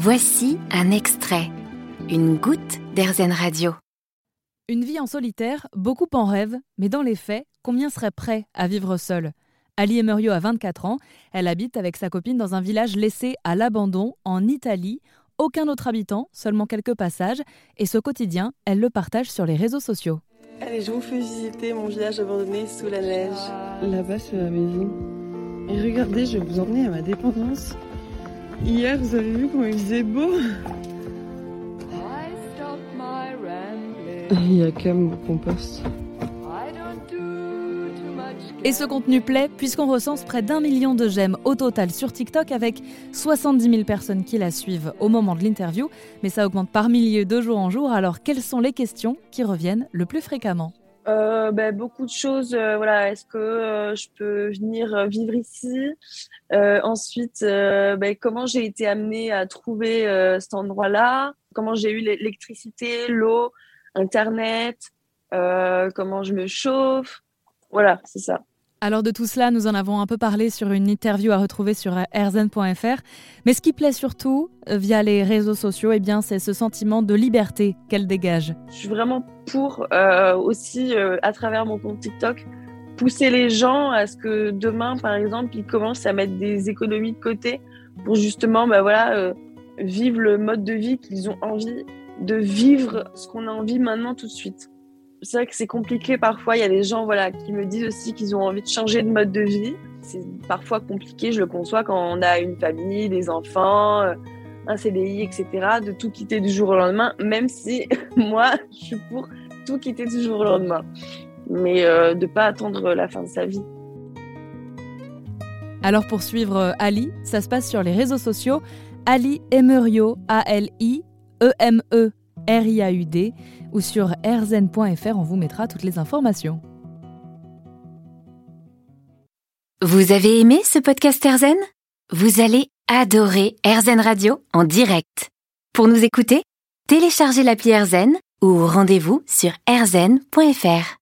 Voici un extrait, une goutte d'Airzen Radio. Une vie en solitaire, beaucoup en rêvent, mais dans les faits, combien seraient prêts à vivre seul? Ali Emerio a 24 ans, elle habite avec sa copine dans un village laissé à l'abandon en Italie. Aucun autre habitant, seulement quelques passages, et ce quotidien, elle le partage sur les réseaux sociaux. Allez, je vous fais visiter mon village abandonné sous la neige. Là-bas, c'est ma maison. Et regardez, je vais vous emmener à ma dépendance. Hier, vous avez vu comment il faisait beau Il y a quand même mon compost. Et ce contenu plaît puisqu'on recense près d'un million de j'aime au total sur TikTok avec 70 000 personnes qui la suivent au moment de l'interview. Mais ça augmente par milliers de jour en jour. Alors quelles sont les questions qui reviennent le plus fréquemment? Euh, ben, beaucoup de choses. Euh, voilà, est-ce que euh, je peux venir vivre ici? Ensuite, ben, comment j'ai été amenée à trouver cet endroit-là? Comment j'ai eu l'électricité, l'eau, Internet? Comment je me chauffe? Voilà, c'est ça. Alors de tout cela, nous en avons un peu parlé sur une interview à retrouver sur airzen.fr. Mais ce qui plaît surtout euh, via les réseaux sociaux, eh bien, c'est ce sentiment de liberté qu'elle dégage. Je suis vraiment pour euh, aussi, euh, à travers mon compte TikTok, pousser les gens à ce que demain, par exemple, ils commencent à mettre des économies de côté pour justement, bah voilà, vivre le mode de vie qu'ils ont envie de vivre, ce qu'on a envie maintenant tout de suite c'est vrai que c'est compliqué parfois. Il y a des gens voilà, qui me disent aussi qu'ils ont envie de changer de mode de vie. C'est parfois compliqué, je le conçois, quand on a une famille, des enfants, euh, un CDI, etc., de tout quitter du jour au lendemain, même si moi, je suis pour tout quitter du jour au lendemain. Mais euh, de ne pas attendre la fin de sa vie. Alors pour suivre euh, Ali, ça se passe sur les réseaux sociaux. Ali Emerio, A-L-I, E-M-E-R-I-A-U-D ou sur rzen.fr, on vous mettra toutes les informations. Vous avez aimé ce podcast RZN Vous allez adorer RZN Radio en direct. Pour nous écouter, téléchargez l'appli RZN ou rendez-vous sur rzen.fr.